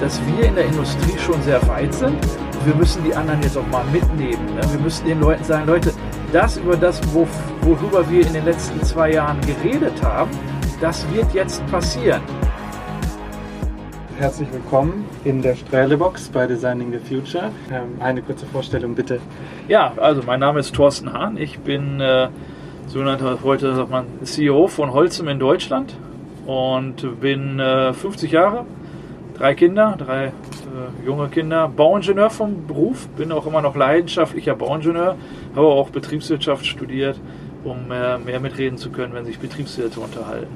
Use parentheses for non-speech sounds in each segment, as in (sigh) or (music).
dass wir in der Industrie schon sehr weit sind. Wir müssen die anderen jetzt auch mal mitnehmen. Ne? Wir müssen den Leuten sagen, Leute, das über das, worüber wir in den letzten zwei Jahren geredet haben, das wird jetzt passieren. Herzlich willkommen in der Strählebox bei Designing the Future. Ähm, eine kurze Vorstellung bitte. Ja, also mein Name ist Thorsten Hahn. Ich bin äh, sogenannter heute sagt man CEO von Holzem in Deutschland und bin äh, 50 Jahre, drei Kinder, drei äh, junge Kinder, Bauingenieur vom Beruf, bin auch immer noch leidenschaftlicher Bauingenieur, habe auch Betriebswirtschaft studiert, um mehr, mehr mitreden zu können, wenn sich Betriebswirte unterhalten.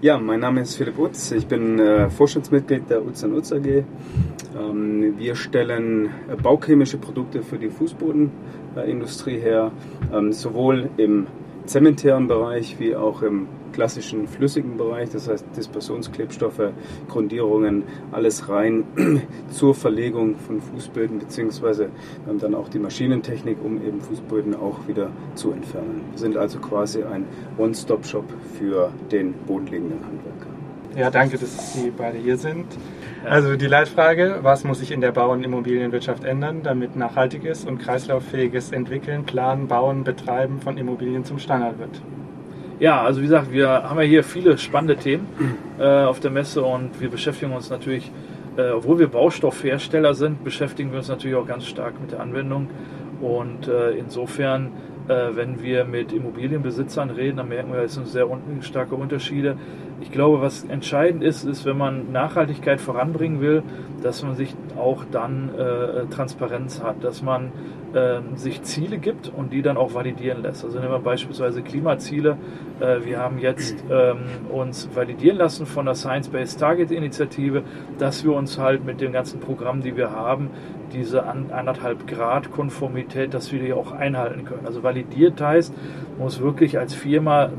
Ja, mein Name ist Philipp Utz, ich bin äh, Vorstandsmitglied der Utz Utz AG. Ähm, wir stellen äh, bauchemische Produkte für die Fußbodenindustrie her, ähm, sowohl im zementären Bereich wie auch im klassischen flüssigen Bereich, das heißt Dispersionsklebstoffe, Grundierungen, alles rein (clears throat) zur Verlegung von Fußböden, beziehungsweise dann auch die Maschinentechnik, um eben Fußböden auch wieder zu entfernen. Wir sind also quasi ein One-Stop-Shop für den bodenlegenden Handwerker. Ja, danke, dass Sie beide hier sind. Also die Leitfrage, was muss sich in der Bau- und Immobilienwirtschaft ändern, damit nachhaltiges und kreislauffähiges Entwickeln, Planen, Bauen, Betreiben von Immobilien zum Standard wird? Ja, also wie gesagt, wir haben ja hier viele spannende Themen äh, auf der Messe und wir beschäftigen uns natürlich, äh, obwohl wir Baustoffhersteller sind, beschäftigen wir uns natürlich auch ganz stark mit der Anwendung und äh, insofern äh, wenn wir mit Immobilienbesitzern reden, dann merken wir, es sind sehr starke Unterschiede. Ich glaube, was entscheidend ist, ist, wenn man Nachhaltigkeit voranbringen will, dass man sich auch dann äh, Transparenz hat, dass man äh, sich Ziele gibt und die dann auch validieren lässt. Also nehmen wir beispielsweise Klimaziele. Äh, wir haben jetzt ähm, uns validieren lassen von der Science-Based Target Initiative, dass wir uns halt mit den ganzen Programmen, die wir haben, diese anderthalb Grad Konformität, dass wir die auch einhalten können. Also validiert heißt, man muss wirklich als Firma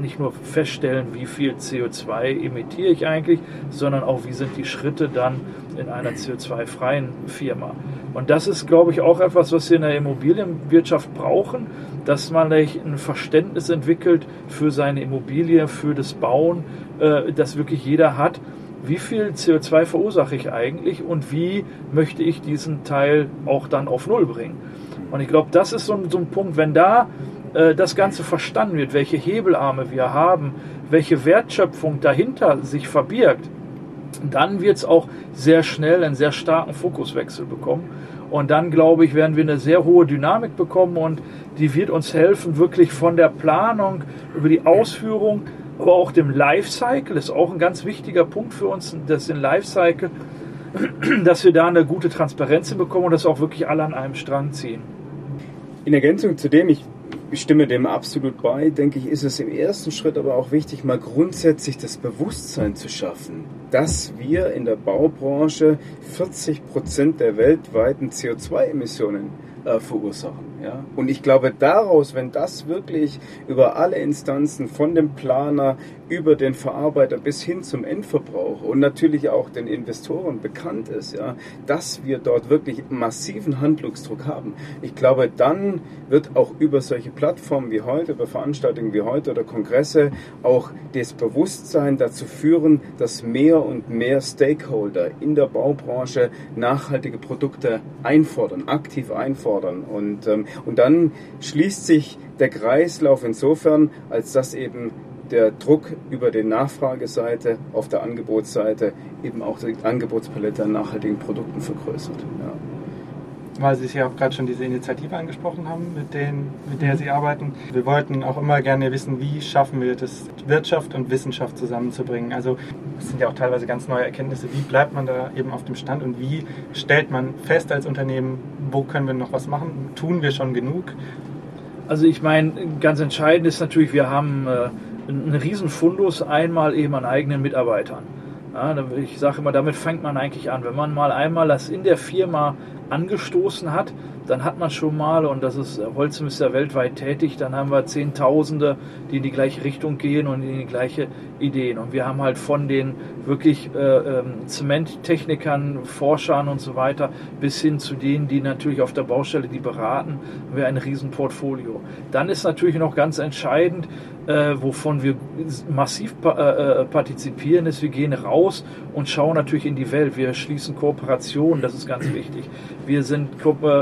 nicht nur feststellen, wie viel CO2 emittiere ich eigentlich, sondern auch, wie sind die Schritte dann in einer CO2-freien Firma. Und das ist, glaube ich, auch etwas, was wir in der Immobilienwirtschaft brauchen, dass man ein Verständnis entwickelt für seine Immobilie, für das Bauen, äh, das wirklich jeder hat wie viel CO2 verursache ich eigentlich und wie möchte ich diesen Teil auch dann auf Null bringen. Und ich glaube, das ist so ein, so ein Punkt, wenn da das Ganze verstanden wird, welche Hebelarme wir haben, welche Wertschöpfung dahinter sich verbirgt, dann wird es auch sehr schnell einen sehr starken Fokuswechsel bekommen. Und dann, glaube ich, werden wir eine sehr hohe Dynamik bekommen und die wird uns helfen, wirklich von der Planung über die Ausführung aber auch dem Lifecycle ist auch ein ganz wichtiger Punkt für uns, das den Lifecycle, (clears throat) dass wir da eine gute Transparenz bekommen und dass auch wirklich alle an einem Strang ziehen. In Ergänzung zu dem, ich stimme dem absolut bei, denke ich, ist es im ersten Schritt aber auch wichtig, mal grundsätzlich das Bewusstsein zu schaffen, dass wir in der Baubranche 40 Prozent der weltweiten CO2-Emissionen äh, verursachen. Ja? Und ich glaube, daraus, wenn das wirklich über alle Instanzen, von dem Planer über den Verarbeiter bis hin zum Endverbraucher und natürlich auch den Investoren bekannt ist, ja, dass wir dort wirklich massiven Handlungsdruck haben. Ich glaube, dann wird auch über solche Plattformen wie heute, über Veranstaltungen wie heute oder Kongresse auch das Bewusstsein dazu führen, dass mehr und mehr Stakeholder in der Baubranche nachhaltige Produkte einfordern, aktiv einfordern. Und ähm, und dann schließt sich der Kreislauf insofern, als dass eben der Druck über die Nachfrageseite auf der Angebotsseite eben auch die Angebotspalette an nachhaltigen Produkten vergrößert. Ja. Weil Sie ja auch gerade schon diese Initiative angesprochen haben, mit, denen, mit der Sie arbeiten. Wir wollten auch immer gerne wissen, wie schaffen wir das, Wirtschaft und Wissenschaft zusammenzubringen. Also es sind ja auch teilweise ganz neue Erkenntnisse. Wie bleibt man da eben auf dem Stand und wie stellt man fest als Unternehmen, wo können wir noch was machen? Tun wir schon genug? Also ich meine, ganz entscheidend ist natürlich, wir haben äh, einen riesen Fundus einmal eben an eigenen Mitarbeitern. Ja, ich sage immer, damit fängt man eigentlich an. Wenn man mal einmal das in der Firma angestoßen hat, dann hat man schon mal, und das ist Holzim ist ja weltweit tätig, dann haben wir Zehntausende, die in die gleiche Richtung gehen und in die gleiche Ideen. Und wir haben halt von den wirklich äh, ähm, Zementtechnikern, Forschern und so weiter bis hin zu denen, die natürlich auf der Baustelle die beraten, haben wir ein Riesenportfolio. Dann ist natürlich noch ganz entscheidend, äh, wovon wir massiv pa äh, äh partizipieren, ist, wir gehen raus und schauen natürlich in die Welt. Wir schließen Kooperationen, das ist ganz wichtig. Wir sind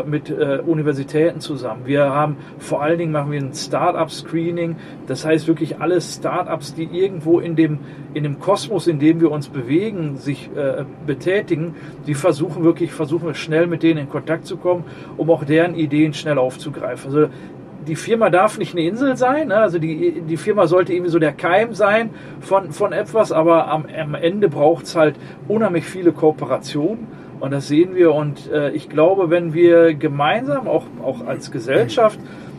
mit äh, Universitäten zusammen. Wir haben vor allen Dingen machen wir ein Start-up-Screening. Das heißt wirklich alle Start-ups, die irgendwo in dem, in dem Kosmos, in dem wir uns bewegen, sich äh, betätigen, die versuchen wirklich, versuchen wir schnell mit denen in Kontakt zu kommen, um auch deren Ideen schnell aufzugreifen. Also die Firma darf nicht eine Insel sein, ne? also die, die Firma sollte irgendwie so der Keim sein von, von etwas, aber am, am Ende braucht es halt unheimlich viele Kooperationen und das sehen wir und äh, ich glaube, wenn wir gemeinsam, auch, auch als Gesellschaft,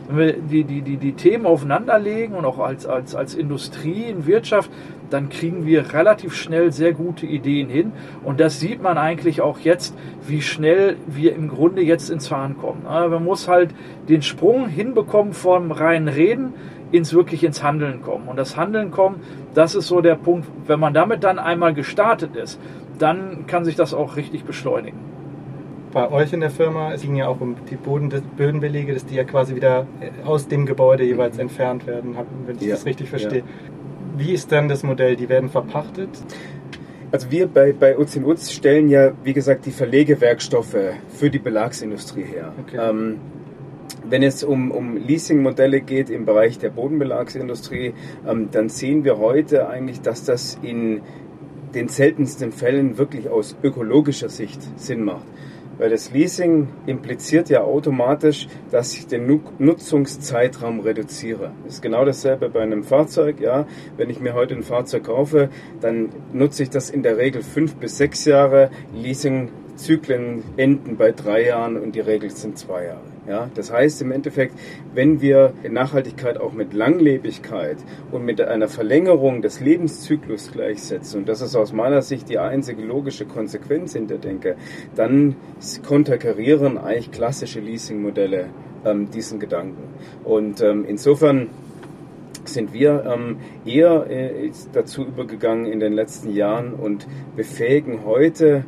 wenn wir die, die, die, die Themen aufeinanderlegen und auch als, als, als Industrie, in Wirtschaft, dann kriegen wir relativ schnell sehr gute Ideen hin. Und das sieht man eigentlich auch jetzt, wie schnell wir im Grunde jetzt ins Fahren kommen. Man muss halt den Sprung hinbekommen vom reinen Reden ins wirklich ins Handeln kommen. Und das Handeln kommen, das ist so der Punkt, wenn man damit dann einmal gestartet ist, dann kann sich das auch richtig beschleunigen. Bei euch in der Firma, es ging ja auch um die Boden, Bödenbelege, dass die ja quasi wieder äh, aus dem Gebäude jeweils entfernt werden, wenn ich ja. das richtig verstehe. Ja. Wie ist dann das Modell? Die werden verpachtet? Also wir bei, bei Uz in Uz stellen ja, wie gesagt, die Verlegewerkstoffe für die Belagsindustrie her. Okay. Ähm, wenn es um, um Leasing-Modelle geht im Bereich der Bodenbelagsindustrie, ähm, dann sehen wir heute eigentlich, dass das in den seltensten Fällen wirklich aus ökologischer Sicht Sinn macht. Weil das Leasing impliziert ja automatisch, dass ich den Nutzungszeitraum reduziere. Das ist genau dasselbe bei einem Fahrzeug. Ja, wenn ich mir heute ein Fahrzeug kaufe, dann nutze ich das in der Regel fünf bis sechs Jahre. Leasingzyklen enden bei drei Jahren und die Regel sind zwei Jahre. Ja, das heißt im Endeffekt, wenn wir Nachhaltigkeit auch mit Langlebigkeit und mit einer Verlängerung des Lebenszyklus gleichsetzen, und das ist aus meiner Sicht die einzige logische Konsequenz in der Denke, dann konterkarieren eigentlich klassische Leasingmodelle ähm, diesen Gedanken. Und ähm, insofern sind wir ähm, eher äh, dazu übergegangen in den letzten Jahren und befähigen heute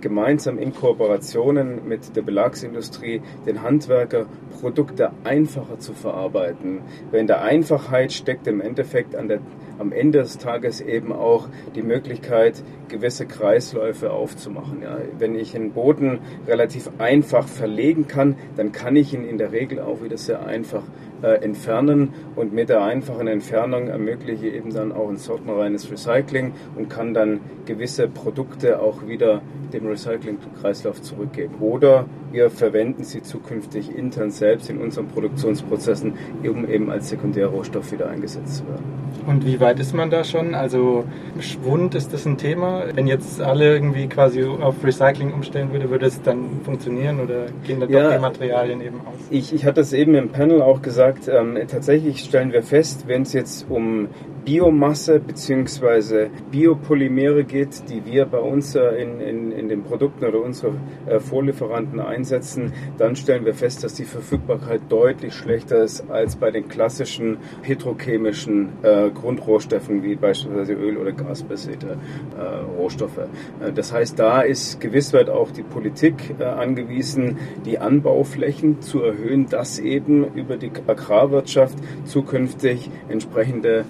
gemeinsam in Kooperationen mit der Belagsindustrie den Handwerker Produkte einfacher zu verarbeiten. Weil der Einfachheit steckt im Endeffekt an der, am Ende des Tages eben auch die Möglichkeit, gewisse Kreisläufe aufzumachen. Ja. Wenn ich einen Boden relativ einfach verlegen kann, dann kann ich ihn in der Regel auch wieder sehr einfach äh, entfernen und mit der einfachen Entfernung ermögliche ich eben dann auch ein sortenreines Recycling und kann dann gewisse Produkte auch wieder dem Recyclingkreislauf zurückgeben. Oder wir verwenden sie zukünftig intern selbst in unseren Produktionsprozessen, um eben als Sekundärrohstoff wieder eingesetzt zu werden. Und wie weit ist man da schon? Also Schwund, ist das ein Thema? Wenn jetzt alle irgendwie quasi auf Recycling umstellen würde, würde es dann funktionieren oder gehen da ja, doch die Materialien eben aus? Ich, ich hatte es eben im Panel auch gesagt, ähm, tatsächlich stellen wir fest, wenn es jetzt um Biomasse bzw. Biopolymere geht, die wir bei uns äh, in, in, in den Produkten oder unsere äh, Vorlieferanten einsetzen, dann stellen wir fest, dass die Verfügbarkeit deutlich schlechter ist als bei den klassischen petrochemischen äh, Grundrohstoffen wie beispielsweise Öl- oder gasbasierte äh, Rohstoffe. Äh, das heißt, da ist gewissweit auch die Politik äh, angewiesen, die Anbauflächen zu erhöhen, dass eben über die Agrarwirtschaft zukünftig entsprechende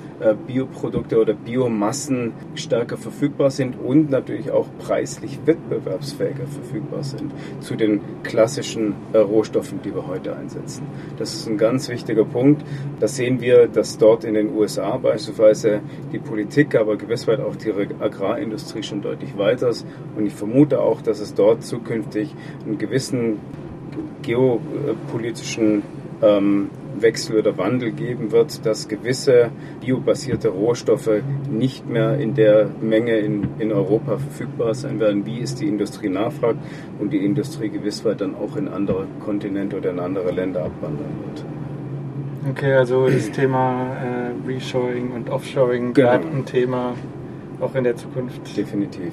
Bioprodukte oder Biomassen stärker verfügbar sind und natürlich auch preislich wettbewerbsfähiger verfügbar sind zu den klassischen äh, Rohstoffen, die wir heute einsetzen. Das ist ein ganz wichtiger Punkt. Da sehen wir, dass dort in den USA beispielsweise die Politik, aber gewissweit auch die Agrarindustrie schon deutlich weiter ist. Und ich vermute auch, dass es dort zukünftig einen gewissen geopolitischen ähm, Wechsel oder Wandel geben wird, dass gewisse biobasierte Rohstoffe nicht mehr in der Menge in, in Europa verfügbar sein werden, wie es die Industrie nachfragt und die Industrie gewiss weit dann auch in andere Kontinente oder in andere Länder abwandern wird. Okay, also das Thema äh, Reshoring und Offshoring genau. bleibt ein Thema auch in der Zukunft. Definitiv.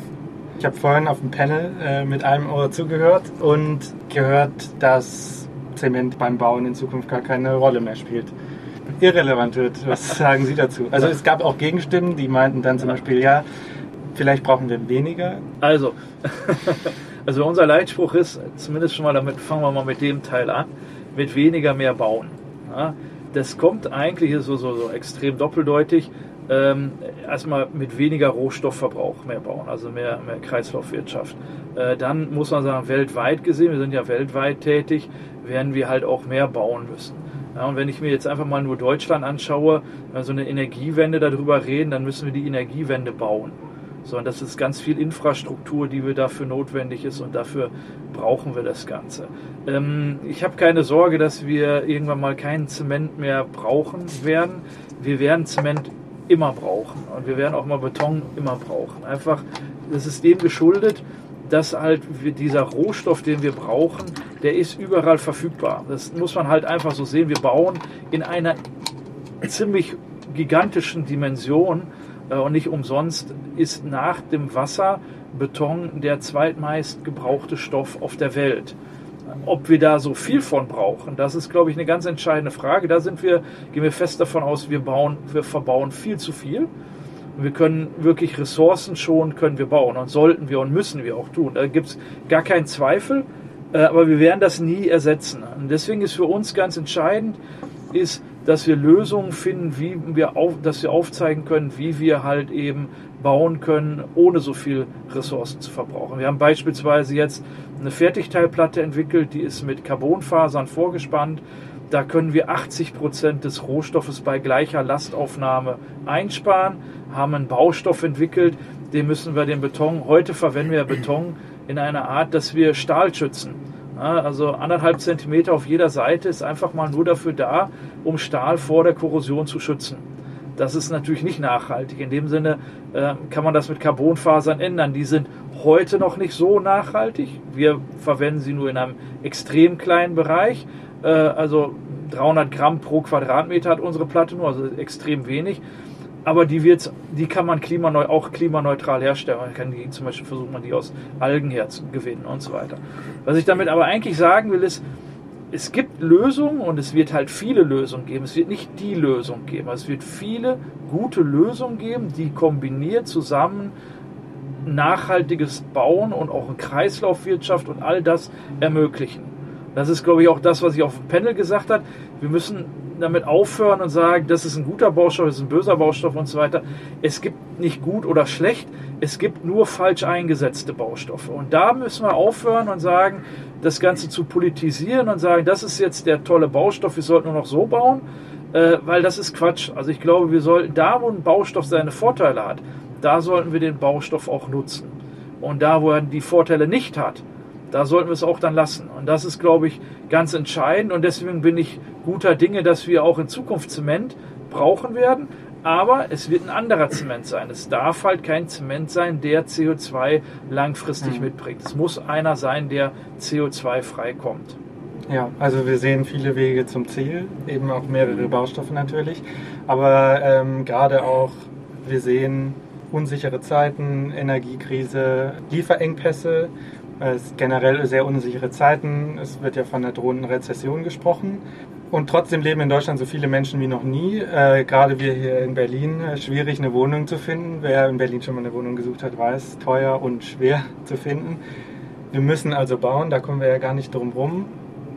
Ich habe vorhin auf dem Panel äh, mit einem Ohr zugehört und gehört, dass Zement beim Bauen in Zukunft gar keine Rolle mehr spielt. Irrelevant wird. Was (laughs) sagen Sie dazu? Also es gab auch Gegenstimmen, die meinten dann zum Beispiel, ja, vielleicht brauchen wir weniger. Also, (laughs) also unser Leitspruch ist, zumindest schon mal damit, fangen wir mal mit dem Teil an, mit weniger mehr bauen. Ja, das kommt eigentlich so, so, so extrem doppeldeutig. Ähm, erstmal mit weniger Rohstoffverbrauch mehr bauen, also mehr, mehr Kreislaufwirtschaft. Äh, dann muss man sagen, weltweit gesehen, wir sind ja weltweit tätig, werden wir halt auch mehr bauen müssen. Ja, und wenn ich mir jetzt einfach mal nur Deutschland anschaue, wenn wir so eine Energiewende darüber reden, dann müssen wir die Energiewende bauen. So, und das ist ganz viel Infrastruktur, die wir dafür notwendig ist und dafür brauchen wir das Ganze. Ähm, ich habe keine Sorge, dass wir irgendwann mal keinen Zement mehr brauchen werden. Wir werden Zement immer brauchen und wir werden auch mal Beton immer brauchen. Einfach, das ist dem geschuldet, dass halt dieser Rohstoff, den wir brauchen, der ist überall verfügbar. Das muss man halt einfach so sehen. Wir bauen in einer ziemlich gigantischen Dimension äh, und nicht umsonst ist nach dem Wasser Beton der zweitmeist gebrauchte Stoff auf der Welt. Ob wir da so viel von brauchen, das ist, glaube ich, eine ganz entscheidende Frage. Da sind wir, gehen wir fest davon aus, wir bauen, wir verbauen viel zu viel. Wir können wirklich Ressourcen schon, können wir bauen und sollten wir und müssen wir auch tun. Da gibt es gar keinen Zweifel, äh, aber wir werden das nie ersetzen. Und deswegen ist für uns ganz entscheidend, ist, dass wir Lösungen finden, wie wir auf, dass wir aufzeigen können, wie wir halt eben bauen können, ohne so viel Ressourcen zu verbrauchen. Wir haben beispielsweise jetzt eine Fertigteilplatte entwickelt, die ist mit Carbonfasern vorgespannt. Da können wir 80 Prozent des Rohstoffes bei gleicher Lastaufnahme einsparen, haben einen Baustoff entwickelt, den müssen wir den Beton, heute verwenden wir Beton in einer Art, dass wir Stahl schützen. Also anderthalb Zentimeter auf jeder Seite ist einfach mal nur dafür da, um Stahl vor der Korrosion zu schützen. Das ist natürlich nicht nachhaltig. In dem Sinne äh, kann man das mit Carbonfasern ändern. Die sind heute noch nicht so nachhaltig. Wir verwenden sie nur in einem extrem kleinen Bereich. Äh, also 300 Gramm pro Quadratmeter hat unsere Platte nur, also extrem wenig. Aber die, wird, die kann man klimaneu auch klimaneutral herstellen. Man kann die, zum Beispiel versucht man die aus Algen herzugewinnen und so weiter. Was ich damit aber eigentlich sagen will, ist, es gibt Lösungen und es wird halt viele Lösungen geben. Es wird nicht die Lösung geben. Es wird viele gute Lösungen geben, die kombiniert zusammen nachhaltiges Bauen und auch eine Kreislaufwirtschaft und all das ermöglichen. Das ist, glaube ich, auch das, was ich auf dem Panel gesagt habe. Wir müssen damit aufhören und sagen, das ist ein guter Baustoff, das ist ein böser Baustoff und so weiter. Es gibt nicht gut oder schlecht, es gibt nur falsch eingesetzte Baustoffe. Und da müssen wir aufhören und sagen, das Ganze zu politisieren und sagen, das ist jetzt der tolle Baustoff, wir sollten nur noch so bauen, äh, weil das ist Quatsch. Also ich glaube, wir sollten da, wo ein Baustoff seine Vorteile hat, da sollten wir den Baustoff auch nutzen. Und da, wo er die Vorteile nicht hat, da sollten wir es auch dann lassen. Und das ist, glaube ich, ganz entscheidend. Und deswegen bin ich guter Dinge, dass wir auch in Zukunft Zement brauchen werden. Aber es wird ein anderer Zement sein. Es darf halt kein Zement sein, der CO2 langfristig mhm. mitbringt. Es muss einer sein, der CO2 frei kommt. Ja, also wir sehen viele Wege zum Ziel, eben auch mehrere Baustoffe natürlich. Aber ähm, gerade auch, wir sehen unsichere Zeiten, Energiekrise, Lieferengpässe es generell sehr unsichere Zeiten. Es wird ja von einer drohenden Rezession gesprochen. Und trotzdem leben in Deutschland so viele Menschen wie noch nie. Äh, gerade wir hier in Berlin, äh, schwierig eine Wohnung zu finden. Wer in Berlin schon mal eine Wohnung gesucht hat, weiß, teuer und schwer (laughs) zu finden. Wir müssen also bauen, da kommen wir ja gar nicht drum rum.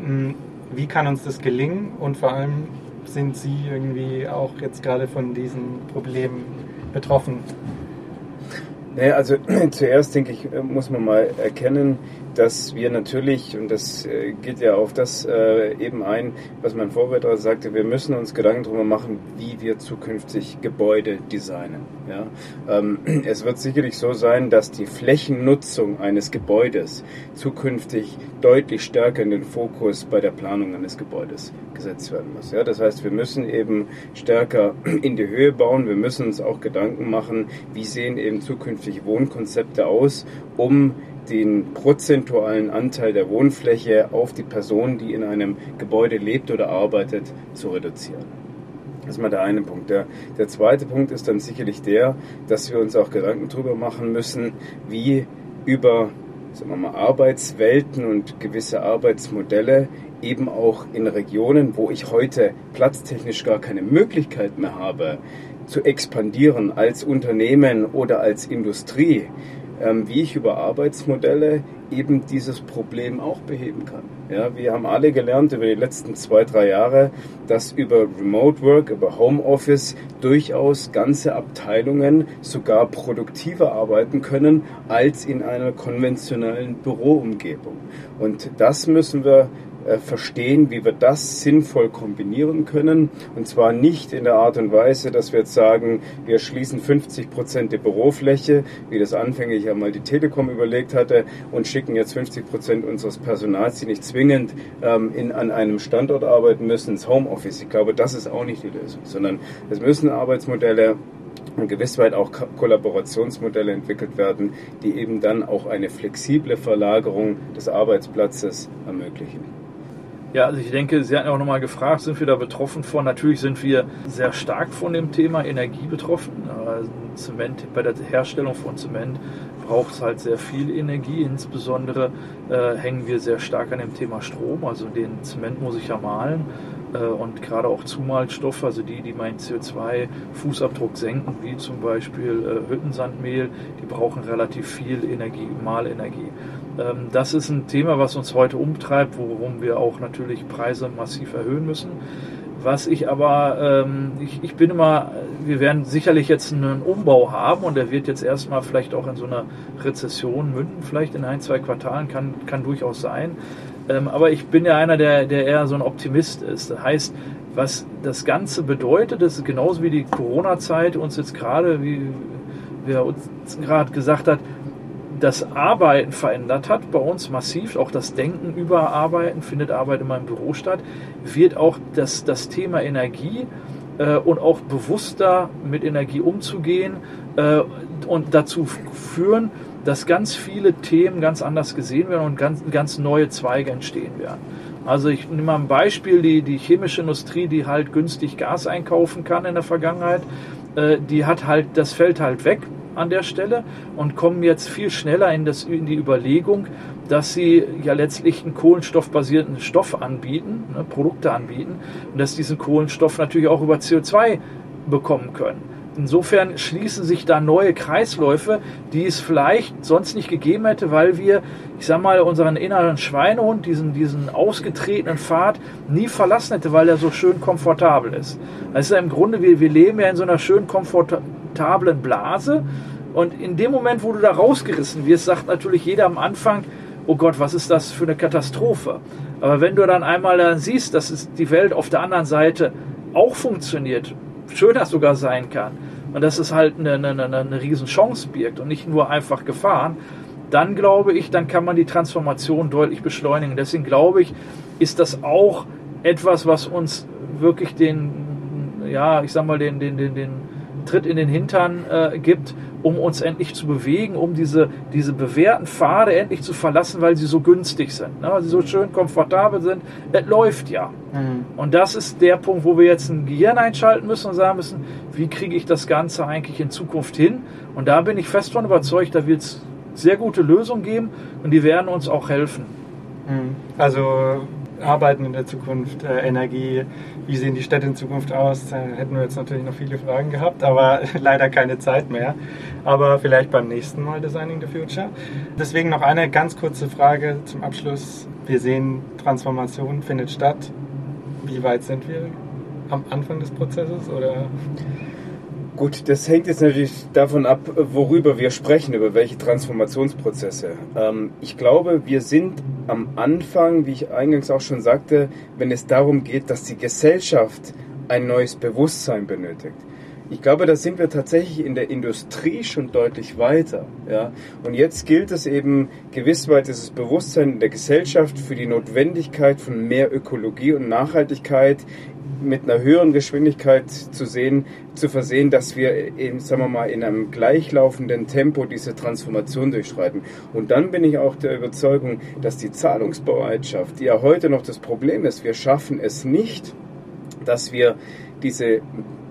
Hm, wie kann uns das gelingen? Und vor allem sind Sie irgendwie auch jetzt gerade von diesen Problemen betroffen? Naja, also (clears throat) zuerst denke ich, muss man mal erkennen, dass wir natürlich, und das äh, geht ja auf das äh, eben ein, was mein Vorredner sagte, wir müssen uns Gedanken darüber machen, wie wir zukünftig Gebäude designen. Ja? Ähm, (clears throat) es wird sicherlich so sein, dass die Flächennutzung eines Gebäudes zukünftig deutlich stärker in den Fokus bei der Planung eines Gebäudes gesetzt werden muss. Ja? Das heißt, wir müssen eben stärker (clears throat) in die Höhe bauen, wir müssen uns auch Gedanken machen, wie sehen eben zukünftig Wohnkonzepte aus, um den prozentualen Anteil der Wohnfläche auf die Person, die in einem Gebäude lebt oder arbeitet, zu reduzieren. Das ist mal der eine Punkt. Der, der zweite Punkt ist dann sicherlich der, dass wir uns auch Gedanken darüber machen müssen, wie über sagen wir mal, Arbeitswelten und gewisse Arbeitsmodelle eben auch in Regionen, wo ich heute platztechnisch gar keine Möglichkeit mehr habe, zu expandieren als Unternehmen oder als Industrie, ähm, wie ich über Arbeitsmodelle eben dieses Problem auch beheben kann. Ja, wir haben alle gelernt über die letzten zwei, drei Jahre, dass über Remote Work, über Homeoffice durchaus ganze Abteilungen sogar produktiver arbeiten können als in einer konventionellen Büroumgebung. Und das müssen wir äh, verstehen, wie wir das sinnvoll kombinieren können. Und zwar nicht in der Art und Weise, dass wir jetzt sagen, wir schließen 50 Prozent der Bürofläche, wie das anfänglich einmal die Telekom überlegt hatte, und schicken jetzt 50 Prozent unseres Personals, die nicht zwingend ähm, in, an einem Standort arbeiten müssen, ins Homeoffice. Ich glaube, das ist auch nicht die Lösung, sondern es müssen Arbeitsmodelle und gewiss weit auch Kollaborationsmodelle entwickelt werden, die eben dann auch eine flexible Verlagerung des Arbeitsplatzes ermöglichen. Ja, also ich denke, Sie hatten auch nochmal gefragt, sind wir da betroffen von? Natürlich sind wir sehr stark von dem Thema Energie betroffen. Zement, bei der Herstellung von Zement braucht es halt sehr viel Energie. Insbesondere äh, hängen wir sehr stark an dem Thema Strom. Also den Zement muss ich ja mahlen. Äh, und gerade auch Zumalstoffe, also die, die meinen CO2-Fußabdruck senken, wie zum Beispiel äh, Hüttensandmehl, die brauchen relativ viel Energie, Mahlenergie. Ähm, das ist ein Thema, was uns heute umtreibt, worum wir auch natürlich Preise massiv erhöhen müssen. Was ich aber, ähm, ich, ich bin immer, wir werden sicherlich jetzt einen Umbau haben und der wird jetzt erstmal vielleicht auch in so einer Rezession münden, vielleicht in ein, zwei Quartalen, kann, kann durchaus sein. Ähm, aber ich bin ja einer, der, der eher so ein Optimist ist. Das heißt, was das Ganze bedeutet, das ist genauso wie die Corona-Zeit uns jetzt gerade, wie wer uns gerade gesagt hat, das Arbeiten verändert hat bei uns massiv, auch das Denken über Arbeiten, findet Arbeit in meinem Büro statt, wird auch das, das Thema Energie äh, und auch bewusster mit Energie umzugehen äh, und dazu führen, dass ganz viele Themen ganz anders gesehen werden und ganz, ganz neue Zweige entstehen werden. Also ich nehme mal ein Beispiel, die, die chemische Industrie, die halt günstig Gas einkaufen kann in der Vergangenheit, äh, die hat halt, das fällt halt weg an der Stelle und kommen jetzt viel schneller in, das, in die Überlegung, dass sie ja letztlich einen kohlenstoffbasierten Stoff anbieten, ne, Produkte anbieten und dass diesen Kohlenstoff natürlich auch über CO2 bekommen können. Insofern schließen sich da neue Kreisläufe, die es vielleicht sonst nicht gegeben hätte, weil wir, ich sag mal, unseren inneren Schweinehund, diesen, diesen ausgetretenen Pfad nie verlassen hätte, weil er so schön komfortabel ist. Ja im Grunde, wir, wir leben ja in so einer schön komfortablen Blase und in dem Moment, wo du da rausgerissen wirst, sagt natürlich jeder am Anfang, oh Gott, was ist das für eine Katastrophe. Aber wenn du dann einmal dann siehst, dass die Welt auf der anderen Seite auch funktioniert, schöner sogar sein kann und dass es halt eine, eine, eine riesen Chance birgt und nicht nur einfach Gefahren, dann glaube ich, dann kann man die Transformation deutlich beschleunigen. Deswegen glaube ich, ist das auch etwas, was uns wirklich den, ja, ich sag mal, den, den, den, den Tritt in den Hintern äh, gibt, um uns endlich zu bewegen, um diese, diese bewährten Pfade endlich zu verlassen, weil sie so günstig sind, ne? weil sie so schön komfortabel sind. Es läuft ja. Mhm. Und das ist der Punkt, wo wir jetzt ein Gehirn einschalten müssen und sagen müssen, wie kriege ich das Ganze eigentlich in Zukunft hin? Und da bin ich fest von überzeugt, da wird es sehr gute Lösungen geben und die werden uns auch helfen. Mhm. Also Arbeiten in der Zukunft, äh, Energie, wie sehen die Städte in Zukunft aus? Da hätten wir jetzt natürlich noch viele Fragen gehabt, aber (laughs) leider keine Zeit mehr. Aber vielleicht beim nächsten Mal Designing the Future. Deswegen noch eine ganz kurze Frage zum Abschluss. Wir sehen, Transformation findet statt. Wie weit sind wir am Anfang des Prozesses oder? Gut, das hängt jetzt natürlich davon ab, worüber wir sprechen, über welche Transformationsprozesse. Ähm, ich glaube, wir sind am Anfang, wie ich eingangs auch schon sagte, wenn es darum geht, dass die Gesellschaft ein neues Bewusstsein benötigt. Ich glaube, da sind wir tatsächlich in der Industrie schon deutlich weiter. Ja? Und jetzt gilt es eben, gewiss weit dieses Bewusstsein in der Gesellschaft für die Notwendigkeit von mehr Ökologie und Nachhaltigkeit mit einer höheren Geschwindigkeit zu sehen, zu versehen, dass wir eben, sagen wir mal, in einem gleichlaufenden Tempo diese Transformation durchschreiten. Und dann bin ich auch der Überzeugung, dass die Zahlungsbereitschaft, die ja heute noch das Problem ist, wir schaffen es nicht, dass wir diese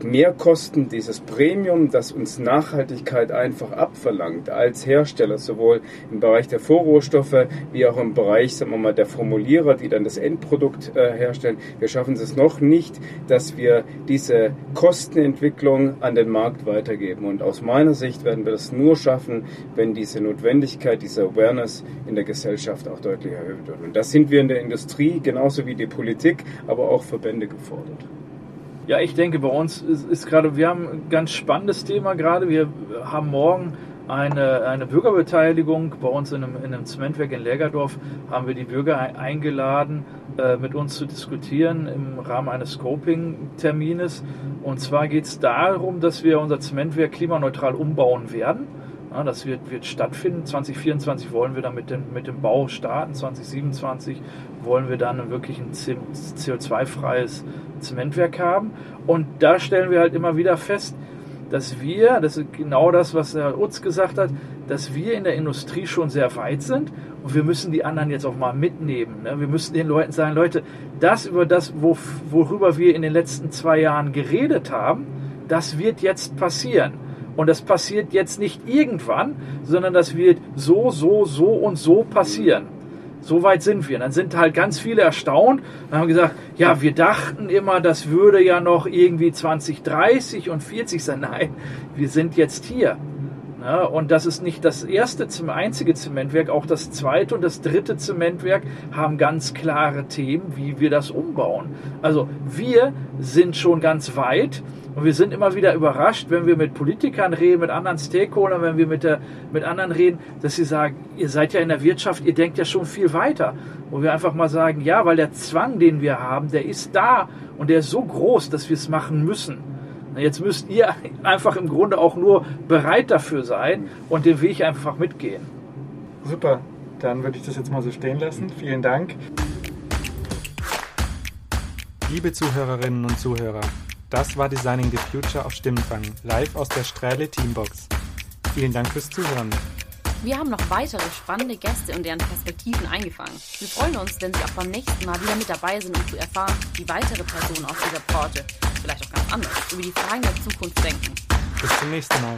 Mehrkosten, dieses Premium, das uns Nachhaltigkeit einfach abverlangt als Hersteller, sowohl im Bereich der Vorrohstoffe wie auch im Bereich, sagen wir mal, der Formulierer, die dann das Endprodukt äh, herstellen. Wir schaffen es noch nicht, dass wir diese Kostenentwicklung an den Markt weitergeben. Und aus meiner Sicht werden wir das nur schaffen, wenn diese Notwendigkeit, diese Awareness in der Gesellschaft auch deutlich erhöht wird. Und das sind wir in der Industrie, genauso wie die Politik, aber auch Verbände gefordert. Ja, ich denke, bei uns ist, ist gerade, wir haben ein ganz spannendes Thema gerade. Wir haben morgen eine, eine Bürgerbeteiligung. Bei uns in einem, in einem Zementwerk in Lägerdorf haben wir die Bürger eingeladen, äh, mit uns zu diskutieren im Rahmen eines Scoping-Termines. Und zwar geht es darum, dass wir unser Zementwerk klimaneutral umbauen werden. Ja, das wird, wird stattfinden. 2024 wollen wir dann mit dem, mit dem Bau starten. 2027 wollen wir dann wirklich ein CO2-freies Zementwerk haben. Und da stellen wir halt immer wieder fest, dass wir, das ist genau das, was Herr Utz gesagt hat, dass wir in der Industrie schon sehr weit sind und wir müssen die anderen jetzt auch mal mitnehmen. Ne? Wir müssen den Leuten sagen, Leute, das über das, worüber wir in den letzten zwei Jahren geredet haben, das wird jetzt passieren. Und das passiert jetzt nicht irgendwann, sondern das wird so, so, so und so passieren. So weit sind wir. Und dann sind halt ganz viele erstaunt und haben gesagt, ja, wir dachten immer, das würde ja noch irgendwie 2030 und 40 sein. Nein, wir sind jetzt hier. Ja, und das ist nicht das erste, einzige Zementwerk, auch das zweite und das dritte Zementwerk haben ganz klare Themen, wie wir das umbauen. Also wir sind schon ganz weit und wir sind immer wieder überrascht, wenn wir mit Politikern reden, mit anderen Stakeholdern, wenn wir mit, der, mit anderen reden, dass sie sagen, ihr seid ja in der Wirtschaft, ihr denkt ja schon viel weiter. Wo wir einfach mal sagen, ja, weil der Zwang, den wir haben, der ist da und der ist so groß, dass wir es machen müssen. Jetzt müsst ihr einfach im Grunde auch nur bereit dafür sein und den Weg einfach mitgehen. Super, dann würde ich das jetzt mal so stehen lassen. Vielen Dank. Liebe Zuhörerinnen und Zuhörer, das war Designing the Future auf Stimmenfang, live aus der Strähle Teambox. Vielen Dank fürs Zuhören. Wir haben noch weitere spannende Gäste und deren Perspektiven eingefangen. Wir freuen uns, wenn Sie auch beim nächsten Mal wieder mit dabei sind, um zu erfahren, wie weitere Personen aus dieser Branche, anders, über die Fragen der Zukunft denken. Bis zum nächsten Mal.